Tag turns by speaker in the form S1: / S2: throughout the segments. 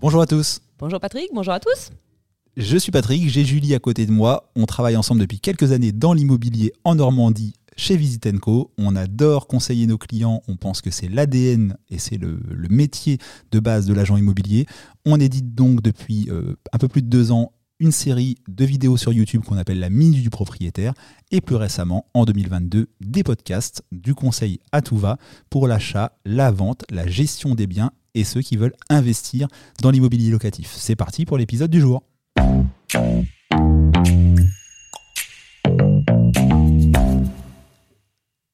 S1: Bonjour à tous.
S2: Bonjour Patrick, bonjour à tous.
S1: Je suis Patrick, j'ai Julie à côté de moi. On travaille ensemble depuis quelques années dans l'immobilier en Normandie chez Visitenco. On adore conseiller nos clients. On pense que c'est l'ADN et c'est le, métier de base de l'agent immobilier. On édite donc depuis euh, un peu plus de deux ans une série de vidéos sur YouTube qu'on appelle la Minute du propriétaire et plus récemment en 2022 des podcasts du conseil à tout va pour l'achat, la vente, la gestion des biens et ceux qui veulent investir dans l'immobilier locatif. C'est parti pour l'épisode du jour.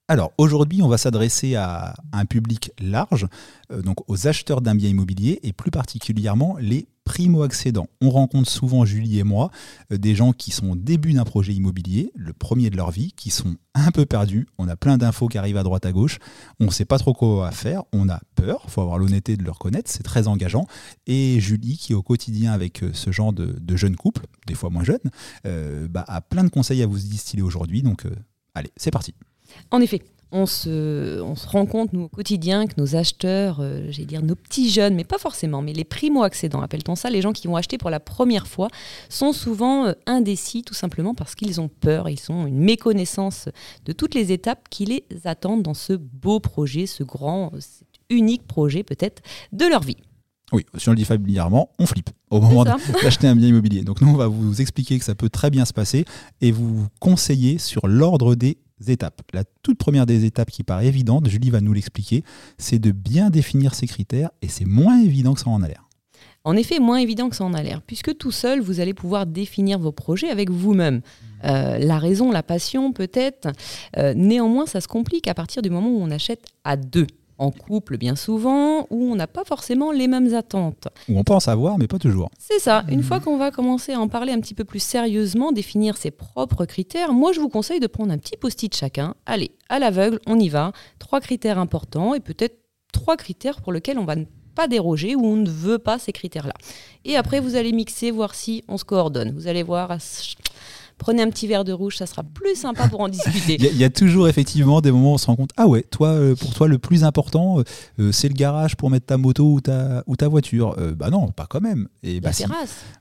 S1: Alors aujourd'hui, on va s'adresser à un public large, euh, donc aux acheteurs d'un bien immobilier et plus particulièrement les primo-accédants. On rencontre souvent, Julie et moi, euh, des gens qui sont au début d'un projet immobilier, le premier de leur vie, qui sont un peu perdus. On a plein d'infos qui arrivent à droite à gauche. On ne sait pas trop quoi faire. On a peur. Il faut avoir l'honnêteté de le reconnaître. C'est très engageant. Et Julie, qui est au quotidien avec euh, ce genre de, jeunes couples, des fois moins jeunes, bah, a plein de conseils à vous distiller aujourd'hui. Donc, allez, c'est parti.
S2: En effet, on se, rend compte, nous, au quotidien, que nos acheteurs, euh, j'allais dire nos petits jeunes, mais pas forcément, mais les primo-accédants, appelle-t-on ça, les gens qui vont acheter pour la première fois, sont souvent euh, indécis, tout simplement parce qu'ils ont peur, ils ont une méconnaissance de toutes les étapes qui les attendent dans ce beau projet, ce grand, cet unique projet peut-être de leur vie.
S1: Oui, si on le dit familièrement, on flippe au moment d'acheter un bien immobilier. Donc nous, on va vous expliquer que ça peut très bien se passer et vous conseiller sur l'ordre des étapes. La toute première des étapes qui paraît évidente, Julie va nous l'expliquer, c'est de bien définir ses critères et c'est moins évident que ça en a l'air.
S2: En effet, moins évident que ça en a l'air, puisque tout seul, vous allez pouvoir définir vos projets avec vous-même. Euh, la raison, la passion peut-être. Euh, néanmoins, ça se complique à partir du moment où on achète à deux en couple bien souvent, où on n'a pas forcément les mêmes attentes.
S1: Où on pense avoir, mais pas toujours.
S2: C'est ça. Une fois qu'on va commencer à en parler un petit peu plus sérieusement, définir ses propres critères, moi je vous conseille de prendre un petit post-it chacun. Allez, à l'aveugle, on y va. Trois critères importants et peut-être trois critères pour lesquels on va ne pas déroger ou on ne veut pas ces critères-là. Et après, vous allez mixer, voir si on se coordonne. Vous allez voir prenez un petit verre de rouge, ça sera plus sympa pour en discuter.
S1: Il y, a toujours effectivement des moments où on se rend compte, ah ouais, toi, euh, pour toi, le plus important, euh, euh, c'est le garage pour mettre ta moto ou ta, ou ta voiture. bah non, pas quand même.
S2: Et bah,
S1: la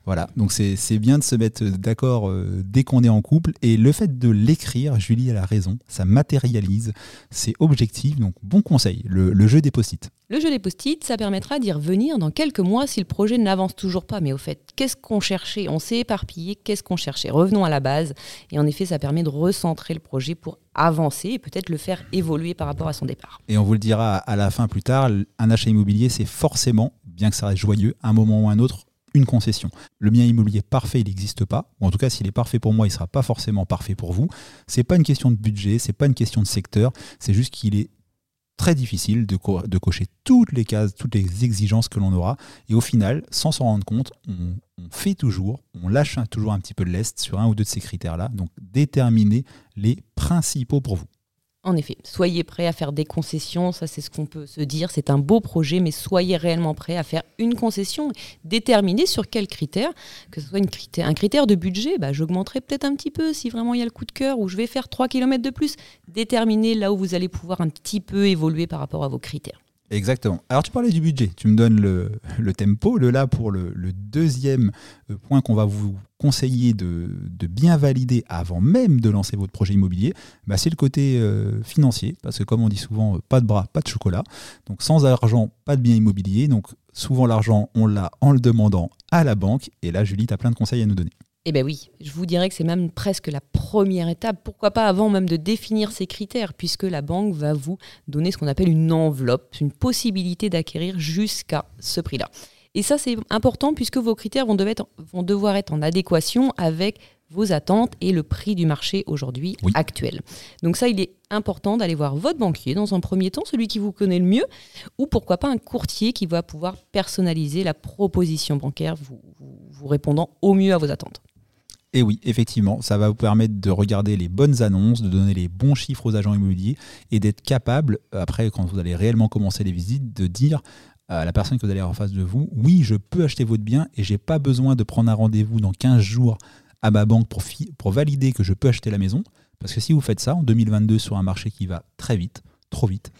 S1: Voilà, donc c'est bien de se mettre d'accord dès qu'on est en couple. Et le fait de l'écrire, Julie a la raison, ça matérialise, c'est objectif, donc bon conseil, le, le jeu des post-it.
S2: Le jeu des post-it, ça permettra d'y revenir dans quelques mois si le projet n'avance toujours pas. Mais au fait, qu'est-ce qu'on cherchait On s'est éparpillé, qu'est-ce qu'on cherchait Revenons à la base. Et en effet, ça permet de recentrer le projet pour avancer et peut-être le faire évoluer par rapport à son départ.
S1: Et on vous le dira à la fin plus tard, un achat immobilier, c'est forcément, bien que ça reste joyeux, un moment ou un autre, une concession. Le bien immobilier parfait, il n'existe pas. Ou en tout cas, s'il est parfait pour moi, il ne sera pas forcément parfait pour vous. Ce n'est pas une question de budget, ce n'est pas une question de secteur, c'est juste qu'il est très difficile de, de, cocher toutes les cases, toutes les exigences que l'on aura. Et au final, sans s'en rendre compte, on, on, fait toujours, on lâche toujours un petit peu de l'est sur un ou deux de ces critères-là. Donc déterminer les principaux pour vous.
S2: En effet, soyez prêts à faire des concessions, ça c'est ce qu'on peut se dire, c'est un beau projet, mais soyez réellement prêts à faire une concession, déterminer sur quels critères, que ce soit un critère de budget, bah, j'augmenterai peut-être un petit peu si vraiment il y a le coup de cœur, ou je vais faire 3 km de plus, déterminer là où vous allez pouvoir un petit peu évoluer par rapport à vos critères.
S1: Exactement. Alors tu parlais du budget, tu me donnes le, tempo. Le là pour le, deuxième euh, point qu'on va vous conseiller de, bien valider avant même de lancer votre projet immobilier, bah, c'est le côté euh, financier. Parce que comme on dit souvent, euh, pas de bras, pas de chocolat. Donc sans argent, pas de bien immobilier. Donc souvent l'argent, on l'a en le demandant à la banque. Et là, Julie, tu as plein de conseils à nous donner.
S2: Eh bien oui, je vous dirais que c'est même presque la première étape, pourquoi pas avant même de définir ces critères, puisque la banque va vous donner ce qu'on appelle une enveloppe, une possibilité d'acquérir jusqu'à ce prix-là. Et ça, c'est important puisque vos critères vont, devoir être en adéquation avec vos attentes et le prix du marché aujourd'hui actuel. Donc ça, il est important d'aller voir votre banquier dans un premier temps, celui qui vous connaît le mieux, ou pourquoi pas un courtier qui va pouvoir personnaliser la proposition bancaire, vous répondant au mieux à vos attentes.
S1: Et oui, effectivement, ça va vous permettre de regarder les bonnes annonces, de donner les bons chiffres aux agents immobiliers et d'être capable, après, quand vous allez réellement commencer les visites, de dire à la personne que vous allez avoir en face de vous, oui, je peux acheter votre bien et j'ai pas besoin de prendre un rendez-vous dans 15 jours à ma banque pour, valider que je peux acheter la maison. Parce que si vous faites ça en 2022 sur un marché qui va très vite, trop vite,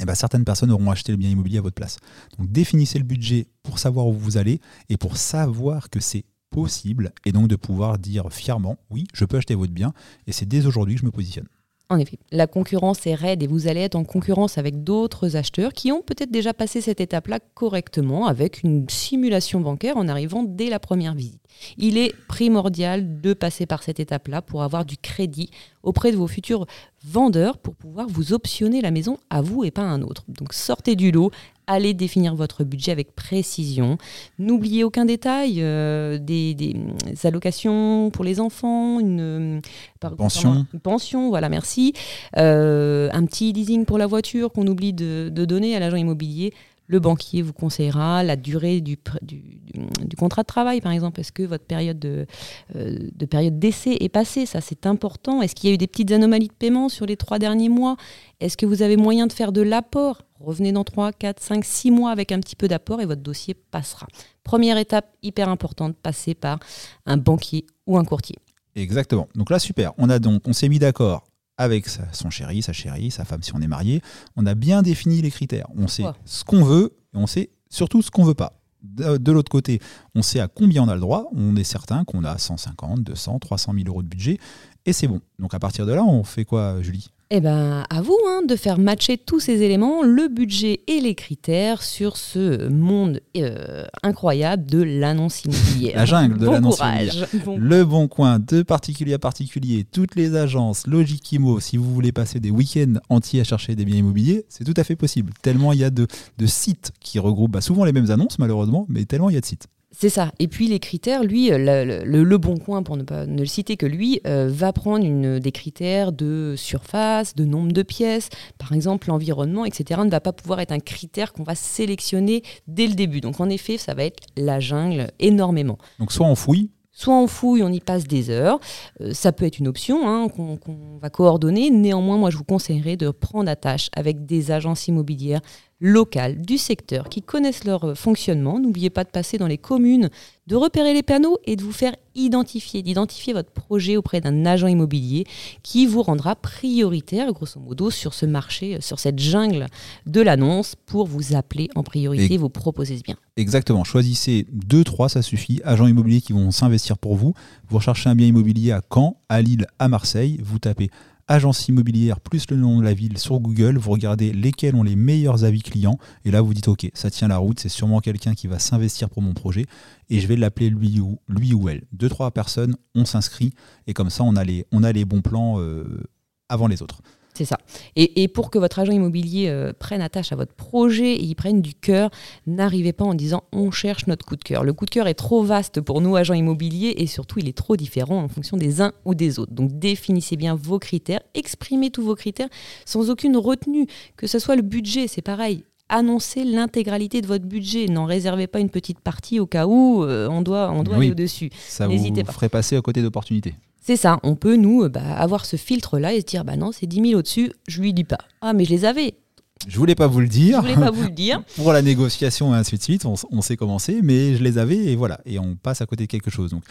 S1: eh ben certaines personnes auront acheté le bien immobilier à votre place. Donc définissez le budget pour savoir où vous allez et pour savoir que c'est possible et donc de pouvoir dire fièrement oui, je peux acheter votre bien et c'est dès aujourd'hui que je me positionne.
S2: En effet, la concurrence est raide et vous allez être en concurrence avec d'autres acheteurs qui ont peut-être déjà passé cette étape-là correctement avec une simulation bancaire en arrivant dès la première visite. Il est primordial de passer par cette étape-là pour avoir du crédit auprès de vos futurs vendeurs pour pouvoir vous optionner la maison à vous et pas à un autre. Donc sortez du lot, allez définir votre budget avec précision. N'oubliez aucun détail, euh, des, allocations pour les enfants, une,
S1: pension.
S2: pension, voilà, merci. Euh, un petit leasing pour la voiture qu'on oublie de, de donner à l'agent immobilier le banquier vous conseillera la durée du, contrat de travail, par exemple. Est-ce que votre période de, euh, de période d'essai est passée? Ça, c'est important. Est-ce qu'il y a eu des petites anomalies de paiement sur les trois derniers mois? Est-ce que vous avez moyen de faire de l'apport? Revenez dans 3, 4, 5, 6 mois avec un petit peu d'apport et votre dossier passera. Première étape hyper importante, passer par un banquier ou un courtier.
S1: Exactement. Donc là, super. On on s'est mis d'accord avec son chéri, sa chérie, sa femme si on est marié. On a bien défini les critères. On sait ce qu'on veut et on sait surtout ce qu'on veut pas. De, l'autre côté, on sait à combien on a le droit. On est certain qu'on a 150, 200, 300 000 euros de budget et c'est bon. Donc à partir de là, on fait quoi, Julie?
S2: Eh bien, à vous hein, de faire matcher tous ces éléments, le budget et les critères sur ce monde euh, incroyable de l'annonce immobilière.
S1: La jungle de l'annonce immobilière. Le bon coin de particulier à particulier, toutes les agences, Logikimo, si vous voulez passer des week-ends entiers à chercher des biens immobiliers, c'est tout à fait possible. Tellement il y a de, sites qui regroupent bah, souvent les mêmes annonces, malheureusement, mais tellement il y a de sites.
S2: C'est ça. Et puis les critères, lui, euh, le, bon coin, pour ne pas ne le citer que lui, euh, va prendre une, des critères de surface, de nombre de pièces. Par exemple, l'environnement, etc. ne va pas pouvoir être un critère qu'on va sélectionner dès le début. Donc en effet, ça va être la jungle énormément.
S1: Donc soit on fouille,
S2: Soit on fouille, on y passe des heures. Euh, ça peut être une option hein, qu'on va coordonner. Néanmoins, moi, je vous conseillerais de prendre attache avec des agences immobilières locales du secteur qui connaissent leur euh, fonctionnement. N'oubliez pas de passer dans les communes, de repérer les panneaux et de vous faire identifier, d'identifier votre projet auprès d'un agent immobilier qui vous rendra prioritaire, grosso modo, sur ce marché, euh, sur cette jungle de l'annonce pour vous appeler en priorité et vous proposer ce bien.
S1: Exactement. Choisissez deux, trois, ça suffit. Agents immobiliers qui vont s'investir pour vous. Vous recherchez un bien immobilier à Caen, à Lille, à Marseille. Vous tapez agence immobilière plus le nom de la ville sur Google, vous regardez lesquels ont les meilleurs avis clients, et là vous dites ok, ça tient la route, c'est sûrement quelqu'un qui va s'investir pour mon projet, et je vais l'appeler lui ou, elle. Deux, trois personnes, on s'inscrit, et comme ça on a les, on a les bons plans euh, avant les autres.
S2: C'est ça. Et, pour que votre agent immobilier euh, prenne attache à votre projet et y prenne du cœur, n'arrivez pas en disant on cherche notre coup de cœur. Le coup de cœur est trop vaste pour nous, agents immobiliers, et surtout il est trop différent en fonction des uns ou des autres. Donc définissez bien vos critères, exprimez tous vos critères sans aucune retenue, que ce soit le budget, c'est pareil annoncez l'intégralité de votre budget. N'en réservez pas une petite partie au cas où euh, on doit, on doit aller au-dessus.
S1: Ça vous ferait passer à côté d'opportunités.
S2: C'est ça, on peut nous euh, bah, avoir ce filtre-là et se dire, bah non, c'est 10 000 au-dessus, je lui dis pas. Ah, mais je les avais.
S1: Je voulais pas vous le dire.
S2: Je voulais pas vous le dire.
S1: Pour la négociation et ainsi de suite, on, sait commencer, mais je les avais et voilà. Et on passe à côté de quelque chose. Donc,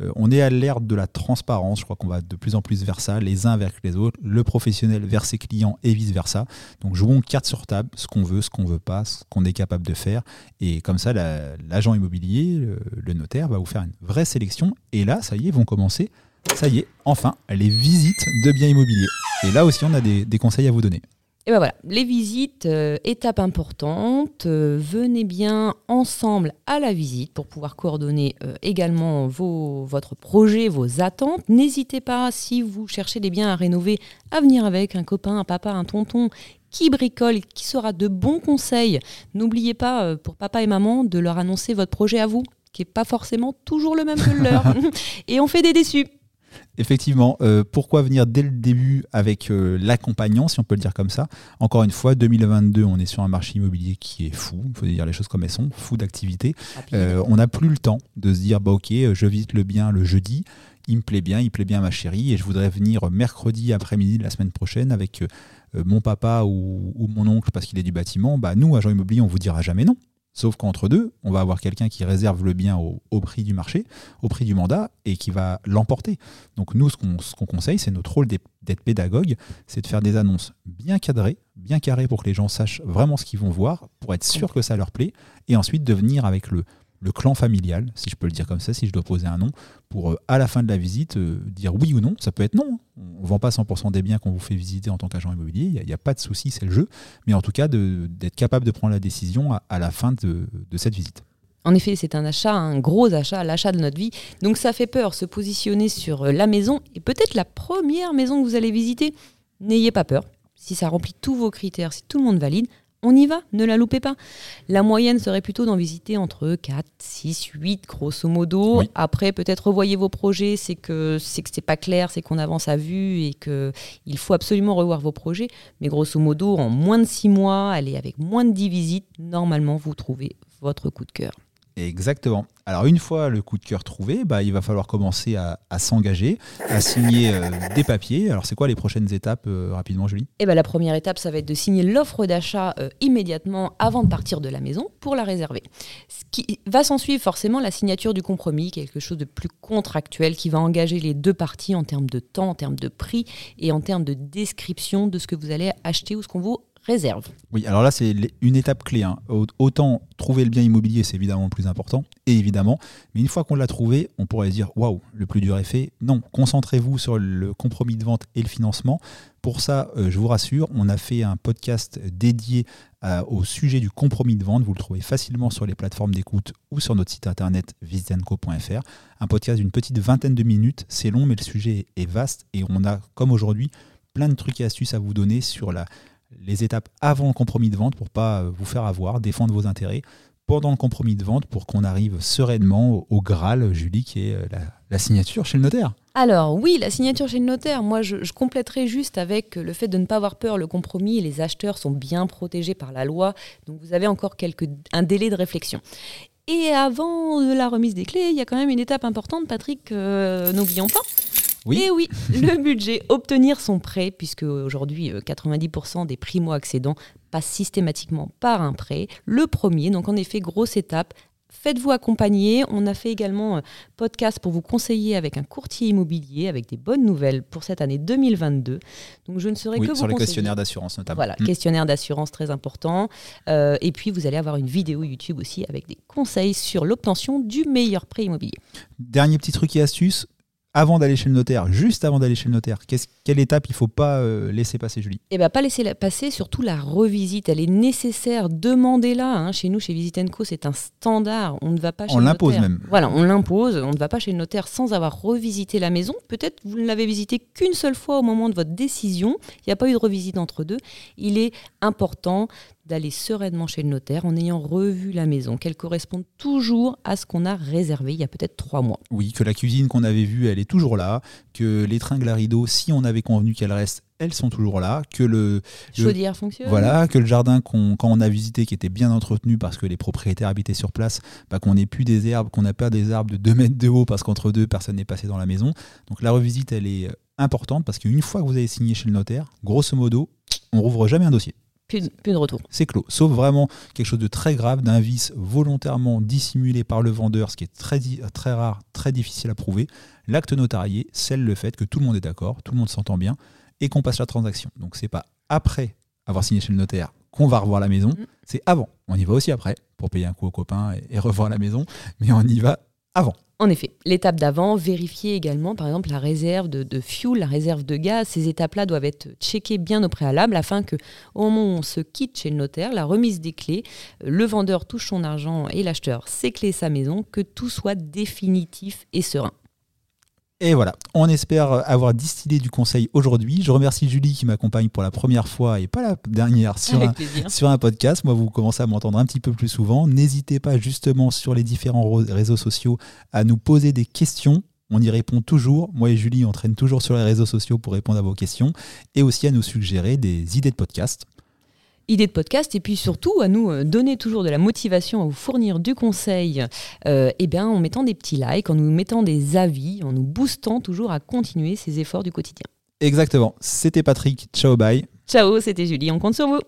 S1: euh, on est à l'ère de la transparence. Je crois qu'on va de plus en plus vers ça, les uns vers les autres, le professionnel vers ses clients et vice versa. Donc, jouons carte sur table, ce qu'on veut, ce qu'on veut pas, ce qu'on est capable de faire. Et comme ça, l'agent immobilier, le, le notaire, va vous faire une vraie sélection. Et là, ça y est, vont commencer ça y est, enfin, les visites de biens immobiliers. Et là aussi, on a des, conseils à vous donner.
S2: Et ben voilà, les visites, euh, étape importante. Euh, venez bien ensemble à la visite pour pouvoir coordonner euh, également vos, votre projet, vos attentes. N'hésitez pas, si vous cherchez des biens à rénover, à venir avec un copain, un papa, un tonton qui bricole, qui sera de bons conseils. N'oubliez pas, pour papa et maman, de leur annoncer votre projet à vous, qui n'est pas forcément toujours le même que le leur. et on fait des déçus.
S1: Effectivement, euh, pourquoi venir dès le début avec euh, l'accompagnant, si on peut le dire comme ça? Encore une fois, 2022, on est sur un marché immobilier qui est fou, il faut dire les choses comme elles sont, fou d'activité. Euh, on n'a plus le temps de se dire, bah, ok, je visite le bien le jeudi, il me plaît bien, il plaît bien à ma chérie, et je voudrais venir mercredi après-midi de la semaine prochaine avec mon papa ou, ou, mon oncle parce qu'il est du bâtiment. Bah, nous, agents immobiliers, on vous dira jamais non. Sauf qu'entre deux, on va avoir quelqu'un qui réserve le bien au, prix du marché, au prix du mandat, et qui va l'emporter. Donc nous, ce qu'on conseille, c'est notre rôle d'être pédagogue, c'est de faire des annonces bien cadrées, bien carré pour que les gens sachent vraiment ce qu'ils vont voir, pour être sûr que ça leur plaît, et ensuite de venir avec le, le clan familial, si je peux le dire comme ça, si je dois poser un nom, pour euh, à la fin de la visite euh, dire oui ou non. Ça peut être non. Hein. On ne vend pas 100% des biens qu'on vous fait visiter en tant qu'agent immobilier. Il n'y a, pas de souci, c'est le jeu. Mais en tout cas, d'être capable de prendre la décision à, la fin de, cette visite.
S2: En effet, c'est un achat, un gros achat, l'achat de notre vie. Donc ça fait peur, se positionner sur euh, la maison et peut-être la première maison que vous allez visiter. N'ayez pas peur. Si ça remplit tous vos critères, si tout le monde valide, on y va, ne la loupez pas. La moyenne serait plutôt d'en visiter entre 4, 6, 8 grosso modo. Après, peut-être revoyez vos projets, c'est que c'est que c'est pas clair, c'est qu'on avance à vue et que il faut absolument revoir vos projets. Mais grosso modo, en moins de 6 mois, allez avec moins de 10 visites, normalement vous trouvez votre coup de cœur.
S1: Exactement. Alors une fois le coup de cœur trouvé, bah, il va falloir commencer à, s'engager, à signer euh, des papiers. Alors c'est quoi les prochaines étapes euh, rapidement Julie?
S2: Eh ben, La première étape, ça va être de signer l'offre d'achat euh, immédiatement avant de partir de la maison pour la réserver. Ce qui va s'en suivre forcément la signature du compromis, quelque chose de plus contractuel qui va engager les deux parties en termes de temps, en termes de prix et en termes de description de ce que vous allez acheter ou ce qu'on vous réserve.
S1: Oui, alors là, c'est une étape clé. Hein. Autant trouver le bien immobilier, c'est évidemment le plus important, et évidemment, mais une fois qu'on l'a trouvé, on pourrait se dire waouh, le plus dur est fait. Non, concentrez-vous sur le compromis de vente et le financement. Pour ça, euh, je vous rassure, on a fait un podcast dédié euh, au sujet du compromis de vente. Vous le trouvez facilement sur les plateformes d'écoute ou sur notre site internet visitenco.fr. Un podcast d'une petite vingtaine de minutes. C'est long, mais le sujet est vaste et on a, comme aujourd'hui, plein de trucs et astuces à vous donner sur la, les étapes avant le compromis de vente pour pas euh, vous faire avoir, défendre vos intérêts pendant le compromis de vente pour qu'on arrive sereinement au, Graal, Julie, qui est euh, la, signature chez le notaire.
S2: Alors oui, la signature chez le notaire, moi je, compléterai juste avec le fait de ne pas avoir peur, le compromis, les acheteurs sont bien protégés par la loi, donc vous avez encore quelques, un délai de réflexion. Et avant la remise des clés, il y a quand même une étape importante, Patrick, euh, n'oublions pas,
S1: oui.
S2: Et oui, le budget, obtenir son prêt, puisque aujourd'hui 90% euh, des primo-accédants passent systématiquement par un prêt. Le premier, donc en effet, grosse étape, Faites-vous accompagner. On a fait également un euh, podcast pour vous conseiller avec un courtier immobilier, avec des bonnes nouvelles pour cette année 2022. Donc je ne serai
S1: que
S2: vous
S1: sur le questionnaire d'assurance notamment.
S2: Voilà, hmm. questionnaire d'assurance très important. Euh, et puis vous allez avoir une vidéo YouTube aussi avec des conseils sur l'obtention du meilleur prêt immobilier.
S1: Dernier petit truc et astuce, avant d'aller chez le notaire, juste avant d'aller chez le notaire, quelle étape il ne faut pas euh, laisser passer, Julie?
S2: Eh bien, pas laisser passer, surtout la revisite. Elle est nécessaire. Demandez-la. Hein. Chez nous, chez Visite Co, c'est un standard. On ne va pas chez
S1: on
S2: le
S1: notaire. On l'impose même.
S2: Voilà, on l'impose. On ne va pas chez le notaire sans avoir revisité la maison. Peut-être vous ne l'avez visité qu'une seule fois au moment de votre décision. Il n'y a pas eu de revisite entre deux. Il est important d'aller sereinement chez le notaire en ayant revu la maison, qu'elle corresponde toujours à ce qu'on a réservé il y a peut-être trois mois.
S1: Oui, que la cuisine qu'on avait vue, elle est toujours là, que les tringles à rideaux, si on avait convenu qu'elles restent, elles sont toujours là, que le
S2: chaudière fonctionne.
S1: Voilà, que le jardin qu'on quand on a visité qui était bien entretenu parce que les propriétaires habitaient sur place, bah, qu'on n'ait plus des herbes, qu'on n'a pas des arbres de 2 mètres de haut parce qu'entre deux personne n'est passé dans la maison. Donc la revisite elle est importante parce qu'une fois que vous avez signé chez le notaire, grosso modo, on rouvre jamais un dossier.
S2: Plus, de retour.
S1: C'est clos. Sauf vraiment quelque chose de très grave, d'un vice volontairement dissimulé par le vendeur, ce qui est très, très rare, très difficile à prouver. L'acte notarié scelle le fait que tout le monde est d'accord, tout le monde s'entend bien et qu'on passe la transaction. Donc c'est pas après avoir signé chez le notaire qu'on va revoir la maison, mm. c'est avant. On y va aussi après pour payer un coup aux copains et revoir la maison, mais on y va
S2: En effet, l'étape d'avant, vérifier également par exemple la réserve de, fuel, la réserve de gaz. Ces étapes-là doivent être checkées bien au préalable afin que au moment où on se quitte chez le notaire, la remise des clés, le vendeur touche son argent et l'acheteur ses clés sa maison, que tout soit définitif et serein.
S1: Et voilà, on espère avoir distillé du conseil aujourd'hui. Je remercie Julie qui m'accompagne pour la première fois et pas la dernière sur, un, sur un, podcast. Moi, vous commencez à m'entendre un petit peu plus souvent. N'hésitez pas justement sur les différents réseaux sociaux à nous poser des questions. On y répond toujours. Moi et Julie, on traîne toujours sur les réseaux sociaux pour répondre à vos questions et aussi à nous suggérer des idées de podcast
S2: idées de podcast et puis surtout à nous euh, donner toujours de la motivation, à vous fournir du conseil euh, eh bien, en mettant des petits likes, en nous mettant des avis, en nous boostant toujours à continuer ces efforts du quotidien.
S1: Exactement. C'était Patrick. Ciao, bye.
S2: Ciao, c'était Julie. On compte sur vous.